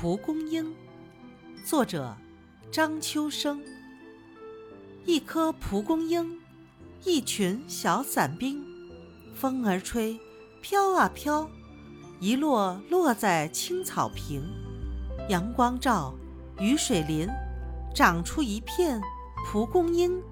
蒲公英作者张秋生一颗蒲公英，一群小伞兵，风儿吹，飘啊飘，一落落在青草坪，阳光照，雨水淋，长出一片蒲公英。